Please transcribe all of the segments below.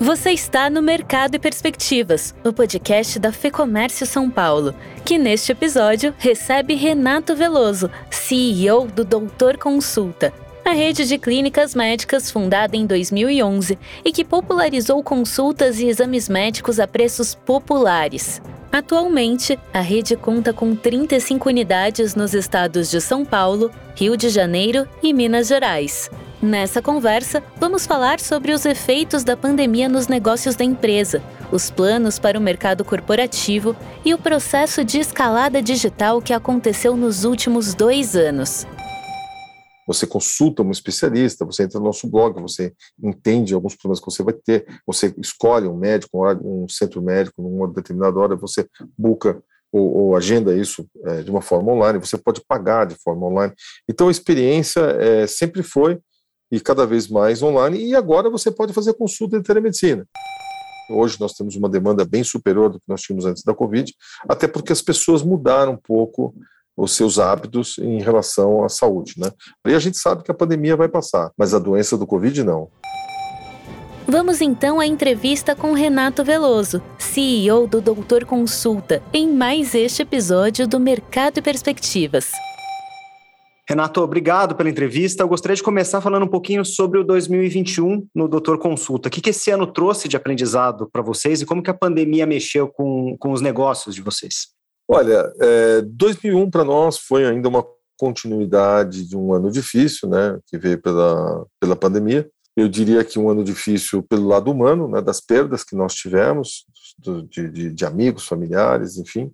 Você está no Mercado e Perspectivas, o podcast da Fecomércio São Paulo, que neste episódio recebe Renato Veloso, CEO do Doutor Consulta, a rede de clínicas médicas fundada em 2011 e que popularizou consultas e exames médicos a preços populares. Atualmente, a rede conta com 35 unidades nos estados de São Paulo, Rio de Janeiro e Minas Gerais. Nessa conversa, vamos falar sobre os efeitos da pandemia nos negócios da empresa, os planos para o mercado corporativo e o processo de escalada digital que aconteceu nos últimos dois anos. Você consulta um especialista, você entra no nosso blog, você entende alguns problemas que você vai ter, você escolhe um médico, um centro médico, numa determinada hora, você busca ou, ou, agenda isso é, de uma forma online, você pode pagar de forma online. Então a experiência é, sempre foi e cada vez mais online, e agora você pode fazer consulta de telemedicina. Hoje nós temos uma demanda bem superior do que nós tínhamos antes da Covid, até porque as pessoas mudaram um pouco os seus hábitos em relação à saúde, né? E a gente sabe que a pandemia vai passar, mas a doença do Covid não. Vamos então à entrevista com Renato Veloso, CEO do Doutor Consulta, em mais este episódio do Mercado e Perspectivas. Renato, obrigado pela entrevista. Eu gostaria de começar falando um pouquinho sobre o 2021 no Doutor Consulta. O que, esse ano trouxe de aprendizado para vocês e como que a pandemia mexeu com, com os negócios de vocês? Olha, é, 2001 para nós foi ainda uma continuidade de um ano difícil, né, que veio pela, pela pandemia. Eu diria que um ano difícil pelo lado humano, né, das perdas que nós tivemos, do, de, de amigos, familiares, enfim,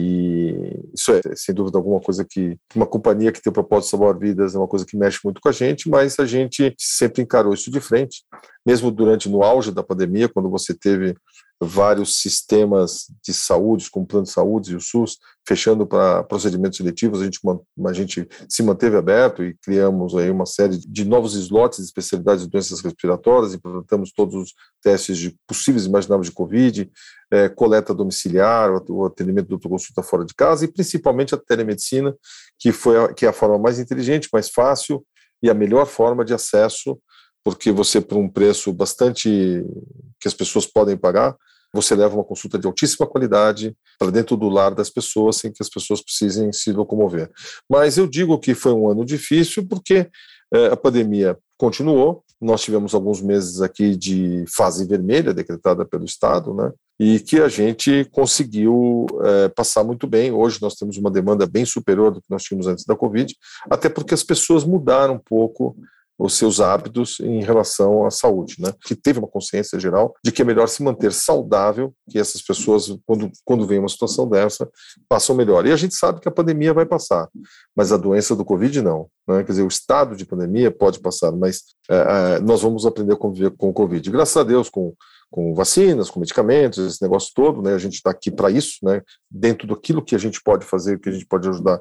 e isso é, sem dúvida alguma, coisa que uma companhia que tem o propósito de salvar vidas é uma coisa que mexe muito com a gente, mas a gente sempre encarou isso de frente, mesmo durante no auge da pandemia, quando você teve vários sistemas de saúde, como plano de saúde e o SUS, fechando para procedimentos seletivos, a gente, a gente se manteve aberto e criamos aí uma série de novos slots de especialidades de doenças respiratórias, implantamos todos os testes de possíveis imagináveis de Covid, é, coleta domiciliar, o atendimento do consulta fora de casa e principalmente a telemedicina, que, foi a, que é a forma mais inteligente, mais fácil e a melhor forma de acesso porque você, por um preço bastante que as pessoas podem pagar, você leva uma consulta de altíssima qualidade para dentro do lar das pessoas, sem que as pessoas precisem se locomover. Mas eu digo que foi um ano difícil porque é, a pandemia continuou, nós tivemos alguns meses aqui de fase vermelha decretada pelo Estado, né? E que a gente conseguiu é, passar muito bem. Hoje nós temos uma demanda bem superior do que nós tínhamos antes da Covid, até porque as pessoas mudaram um pouco os seus hábitos em relação à saúde, né? Que teve uma consciência geral de que é melhor se manter saudável, que essas pessoas, quando, quando vem uma situação dessa, passam melhor. E a gente sabe que a pandemia vai passar, mas a doença do Covid não. Né? Quer dizer, o estado de pandemia pode passar, mas é, é, nós vamos aprender a conviver com o Covid. Graças a Deus, com com vacinas, com medicamentos, esse negócio todo, né? A gente está aqui para isso, né? Dentro daquilo que a gente pode fazer, que a gente pode ajudar,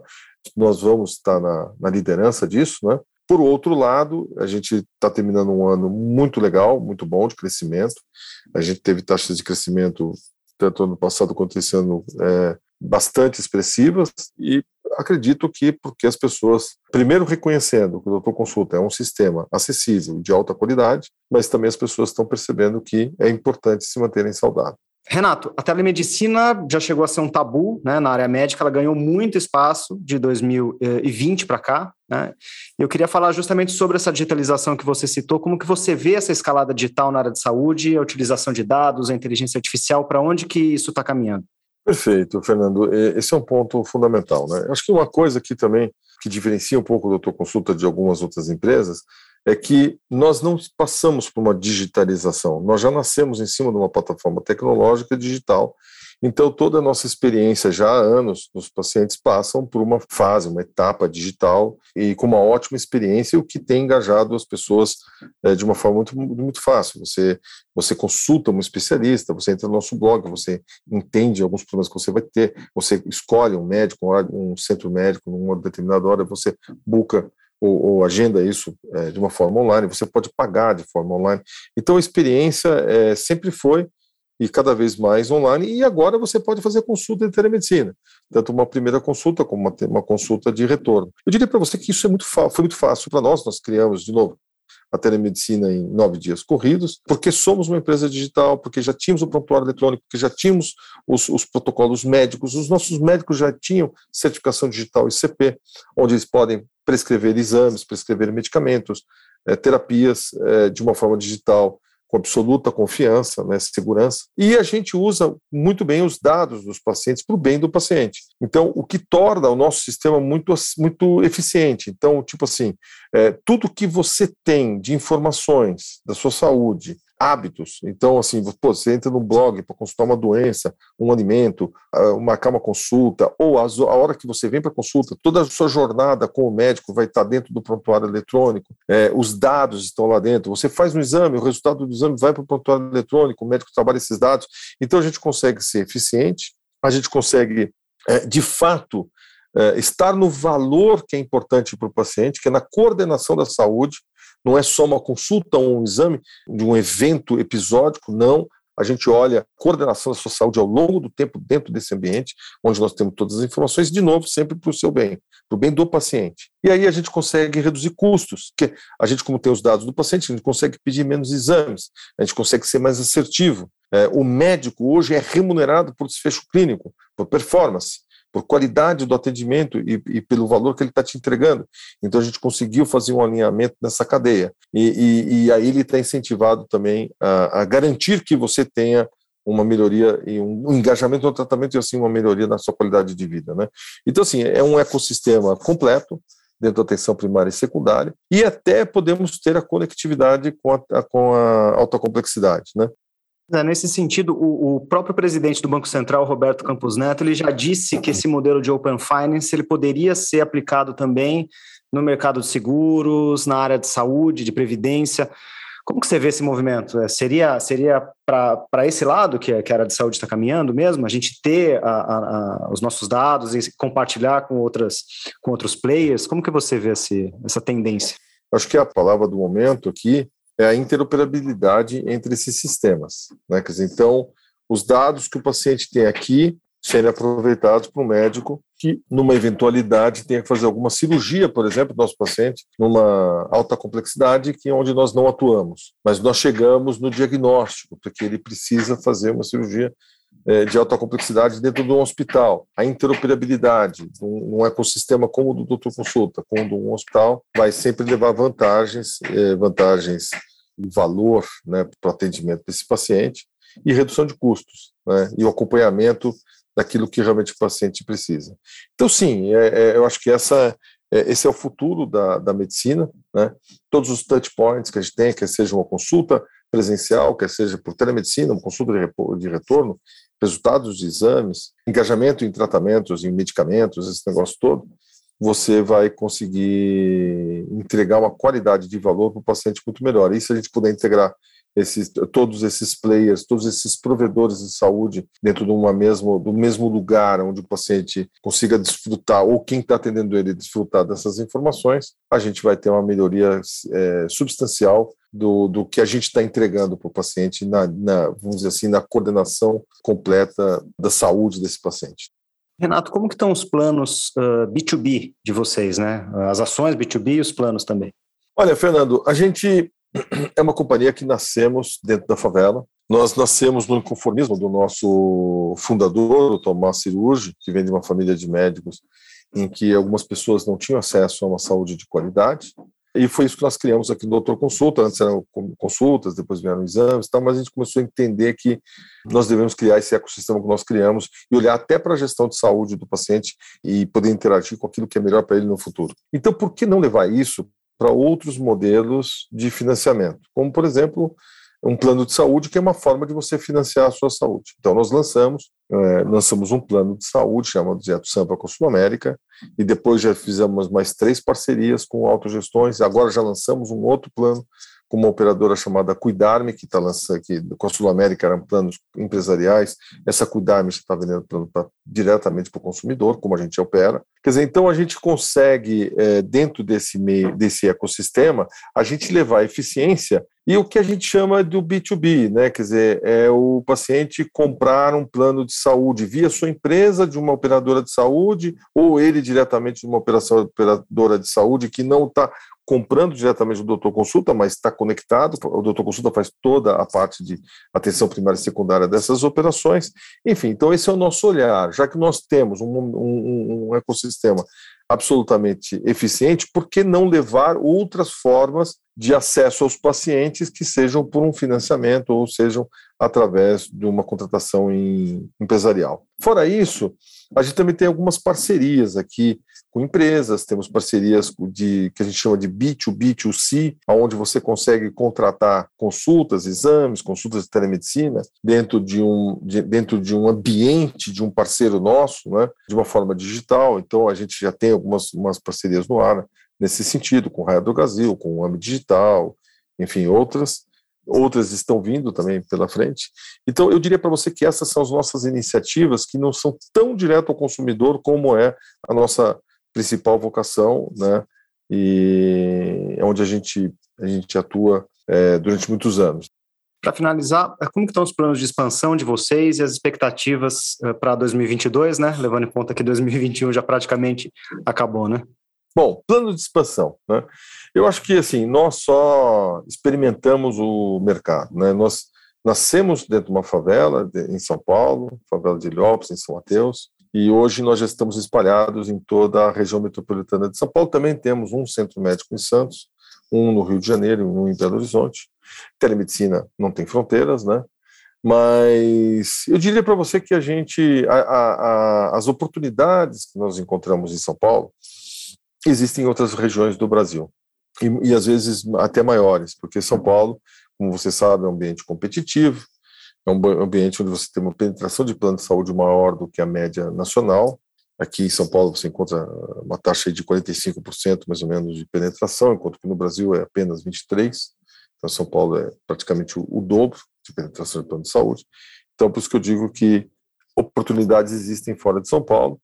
nós vamos estar na, na liderança disso, né? Por outro lado, a gente está terminando um ano muito legal, muito bom de crescimento. A gente teve taxas de crescimento, tanto ano passado quanto esse ano, é, bastante expressivas e acredito que porque as pessoas, primeiro reconhecendo que o Doutor Consulta é um sistema acessível, de alta qualidade, mas também as pessoas estão percebendo que é importante se manterem saudáveis. Renato, a telemedicina já chegou a ser um tabu né, na área médica, ela ganhou muito espaço de 2020 para cá. Né? Eu queria falar justamente sobre essa digitalização que você citou, como que você vê essa escalada digital na área de saúde, a utilização de dados, a inteligência artificial, para onde que isso está caminhando? Perfeito, Fernando. Esse é um ponto fundamental. Né? Acho que uma coisa aqui também que diferencia um pouco o Doutor Consulta de algumas outras empresas é que nós não passamos por uma digitalização, nós já nascemos em cima de uma plataforma tecnológica digital. Então, toda a nossa experiência já há anos, os pacientes passam por uma fase, uma etapa digital e com uma ótima experiência, o que tem engajado as pessoas é, de uma forma muito, muito fácil. Você, você consulta um especialista, você entra no nosso blog, você entende alguns problemas que você vai ter, você escolhe um médico, um centro médico, numa determinada hora, você busca ou, ou agenda isso é, de uma forma online, você pode pagar de forma online. Então a experiência é, sempre foi e cada vez mais online, e agora você pode fazer consulta de telemedicina, tanto uma primeira consulta como uma, uma consulta de retorno. Eu diria para você que isso é muito foi muito fácil para nós, nós criamos, de novo, a telemedicina em nove dias corridos, porque somos uma empresa digital, porque já tínhamos o prontuário eletrônico, porque já tínhamos os, os protocolos médicos, os nossos médicos já tinham certificação digital ICP, onde eles podem prescrever exames, prescrever medicamentos, é, terapias é, de uma forma digital com absoluta confiança, né, segurança, e a gente usa muito bem os dados dos pacientes para o bem do paciente. Então, o que torna o nosso sistema muito, muito eficiente. Então, tipo assim, é, tudo que você tem de informações da sua saúde, hábitos. Então, assim, pô, você entra no blog para consultar uma doença, um alimento, marcar uma consulta, ou a hora que você vem para consulta, toda a sua jornada com o médico vai estar dentro do prontuário eletrônico, é, os dados estão lá dentro. Você faz um exame, o resultado do exame vai para o prontuário eletrônico, o médico trabalha esses dados. Então, a gente consegue ser eficiente, a gente consegue, é, de fato, é, estar no valor que é importante para o paciente, que é na coordenação da saúde, não é só uma consulta ou um exame de um evento episódico, não. A gente olha a coordenação da sua saúde ao longo do tempo dentro desse ambiente, onde nós temos todas as informações, de novo, sempre para o seu bem, para o bem do paciente. E aí a gente consegue reduzir custos, porque a gente, como tem os dados do paciente, a gente consegue pedir menos exames, a gente consegue ser mais assertivo. É, o médico hoje é remunerado por desfecho clínico, por performance por qualidade do atendimento e, e pelo valor que ele está te entregando. Então a gente conseguiu fazer um alinhamento nessa cadeia. E, e, e aí ele está incentivado também a, a, garantir que você tenha uma melhoria e um, engajamento no tratamento e assim uma melhoria na sua qualidade de vida, né? Então assim é um ecossistema completo dentro da atenção primária e secundária e até podemos ter a conectividade com a, com a alta complexidade, né? É, nesse sentido, o, próprio presidente do Banco Central, Roberto Campos Neto, ele já disse que esse modelo de Open Finance ele poderia ser aplicado também no mercado de seguros, na área de saúde, de previdência. Como que você vê esse movimento? É, seria seria para esse lado que, que a área de saúde está caminhando mesmo? A gente ter a, a, a, os nossos dados e compartilhar com, outras, com outros players? Como que você vê esse, essa tendência? Acho que a palavra do momento aqui é a interoperabilidade entre esses sistemas. Né? Quer dizer, então, os dados que o paciente tem aqui serem aproveitados para o médico que, numa eventualidade, tenha que fazer alguma cirurgia, por exemplo, do nosso paciente, numa alta complexidade, que é onde nós não atuamos. Mas nós chegamos no diagnóstico, porque ele precisa fazer uma cirurgia de alta complexidade dentro de um hospital. A interoperabilidade num, ecossistema como o do doutor consulta, como o um hospital, vai sempre levar vantagens, é, vantagens de valor né, para o atendimento desse paciente e redução de custos né, e o acompanhamento daquilo que realmente o paciente precisa. Então, sim, é, é, eu acho que essa, é, esse é o futuro da, da medicina. Né? Todos os touch points que a gente tem, quer seja uma consulta presencial, quer seja por telemedicina, uma consulta de, de retorno, resultados de exames, engajamento em tratamentos, em medicamentos, esse negócio todo, você vai conseguir entregar uma qualidade de valor para o paciente muito melhor. E se a gente puder integrar esses, todos esses players, todos esses provedores de saúde dentro de uma mesmo, do mesmo lugar onde o paciente consiga desfrutar, ou quem está atendendo ele desfrutar dessas informações, a gente vai ter uma melhoria é, substancial do, do que a gente está entregando para o paciente, na, na, vamos dizer assim, na coordenação completa da saúde desse paciente. Renato, como que estão os planos uh, B2B de vocês, né? As ações B2B e os planos também. Olha, Fernando, a gente é uma companhia que nascemos dentro da favela. Nós nascemos no inconformismo do nosso fundador, o Tomás Cirurgi, que vem de uma família de médicos em que algumas pessoas não tinham acesso a uma saúde de qualidade. E foi isso que nós criamos aqui no Doutor Consulta. Antes eram consultas, depois vieram exames, tal, mas a gente começou a entender que nós devemos criar esse ecossistema que nós criamos e olhar até para a gestão de saúde do paciente e poder interagir com aquilo que é melhor para ele no futuro. Então, por que não levar isso para outros modelos de financiamento, como, por exemplo, um plano de saúde, que é uma forma de você financiar a sua saúde. Então, nós lançamos, é, lançamos um plano de saúde chamado Direto Sampa com a Sul América, e depois já fizemos mais três parcerias com autogestões, agora já lançamos um outro plano com uma operadora chamada Cuidarme, que está lançando aqui, com a Sul América, eram planos empresariais, essa Cuidarme está vendendo plano pra, diretamente para o consumidor, como a gente opera. Quer dizer, então a gente consegue, é, dentro desse meio, desse ecossistema, a gente levar eficiência e o que a gente chama do B2B, né? Quer dizer, é o paciente comprar um plano de saúde via sua empresa, de uma operadora de saúde, ou ele diretamente de uma operação operadora de saúde que não está comprando diretamente do doutor consulta, mas está conectado, o doutor consulta faz toda a parte de atenção primária e secundária dessas operações. Enfim, então esse é o nosso olhar, já que nós temos um, um, um ecossistema absolutamente eficiente, por que não levar outras formas de acesso aos pacientes que sejam por um financiamento ou sejam através de uma contratação em, empresarial? Fora isso, a gente também tem algumas parcerias aqui com empresas, temos parcerias de que a gente chama de B2B, 2C, onde você consegue contratar consultas, exames, consultas de telemedicina dentro de um, de, dentro de um ambiente de um parceiro nosso, né, de uma forma digital. Então a gente já tem algumas umas parcerias no ar nesse sentido, com o Raio do Brasil, com o AMI Digital, enfim, outras outras estão vindo também pela frente. Então, eu diria para você que essas são as nossas iniciativas que não são tão direto ao consumidor como é a nossa principal vocação, né? E é onde a gente, a gente atua é, durante muitos anos. Para finalizar, como estão os planos de expansão de vocês e as expectativas uh, para 2022, né? Levando em conta que 2021 já praticamente acabou, né? Bom, plano de expansão, né? Eu acho que assim nós só experimentamos o mercado, né? Nós nascemos dentro de uma favela em São Paulo, favela de Ilhópolis, em São Mateus, e hoje nós já estamos espalhados em toda a região metropolitana de São Paulo. Também temos um centro médico em Santos, um no Rio de Janeiro e um em Belo Horizonte. Telemedicina não tem fronteiras, né? Mas eu diria para você que a gente, a, a, a, as oportunidades que nós encontramos em São Paulo, existem em outras regiões do Brasil. E, e, às vezes até maiores, porque São Paulo, como você sabe, é um ambiente competitivo, é um ambiente onde você tem uma penetração de plano de saúde maior do que a média nacional. Aqui em São Paulo você encontra uma taxa de 45% mais ou menos de penetração, enquanto que no Brasil é apenas 23%. Então São Paulo é praticamente o, o dobro de penetração de plano de saúde. Então por isso que eu digo que oportunidades existem fora de São Paulo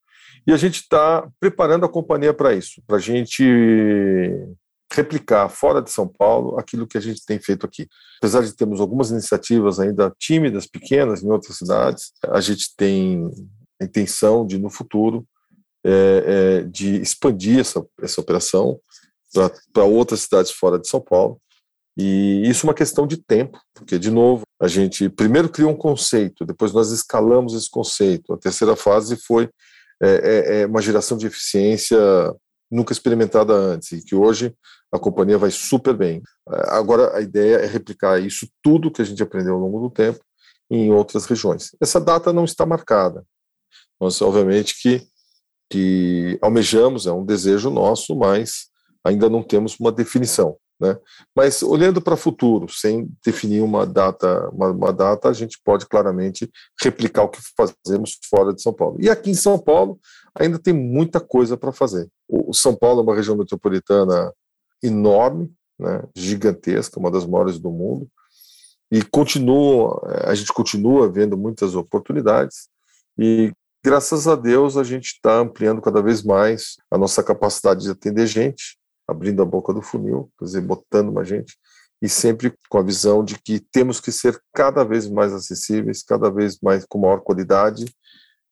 e a gente está preparando a companhia para isso, para a gente replicar fora de São Paulo aquilo que a gente tem feito aqui. Apesar de termos algumas iniciativas ainda tímidas, pequenas, em outras cidades, a gente tem a intenção de, no futuro, é, é, de expandir essa, essa operação para outras cidades fora de São Paulo. E isso é uma questão de tempo, porque, de novo, a gente primeiro criou um conceito, depois nós escalamos esse conceito. A terceira fase foi é, é, é uma geração de eficiência nunca experimentada antes e que hoje a companhia vai super bem. Agora a ideia é replicar isso tudo que a gente aprendeu ao longo do tempo em outras regiões. Essa data não está marcada. Nós obviamente que que almejamos, é um desejo nosso, mas ainda não temos uma definição. Né? Mas olhando para o futuro, sem definir uma data, uma, uma, data, a gente pode claramente replicar o que fazemos fora de São Paulo. E aqui em São Paulo ainda tem muita coisa para fazer. O São Paulo é uma região metropolitana enorme, né, gigantesca, uma das maiores do mundo, e continua, a gente continua vendo muitas oportunidades. E graças a Deus a gente está ampliando cada vez mais a nossa capacidade de atender gente abrindo a boca do funil, quer dizer, botando mais gente, e sempre com a visão de que temos que ser cada vez mais acessíveis, cada vez mais com maior qualidade.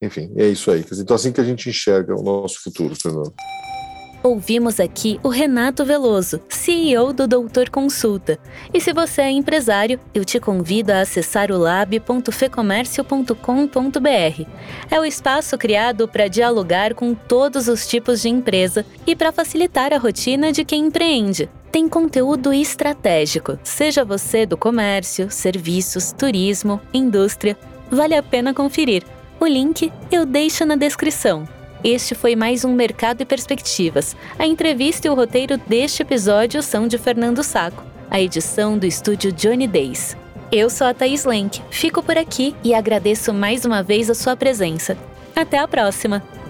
Enfim, é isso aí. Então, assim que a gente enxerga o nosso futuro, Fernando. Ouvimos aqui o Renato Veloso, CEO do Doutor Consulta. E se você é empresário, eu te convido a acessar o lab.fecomércio.com.br. É o espaço criado para dialogar com todos os tipos de empresa e para facilitar a rotina de quem empreende. Tem conteúdo estratégico, seja você do comércio, serviços, turismo, indústria. Vale a pena conferir. O link eu deixo na descrição. Este foi mais um Mercado e Perspectivas. A entrevista e o roteiro deste episódio são de Fernando Saco, a edição do estúdio Johnny Days. Eu sou a Thaís Lenk, fico por aqui e agradeço mais uma vez a sua presença. Até a próxima!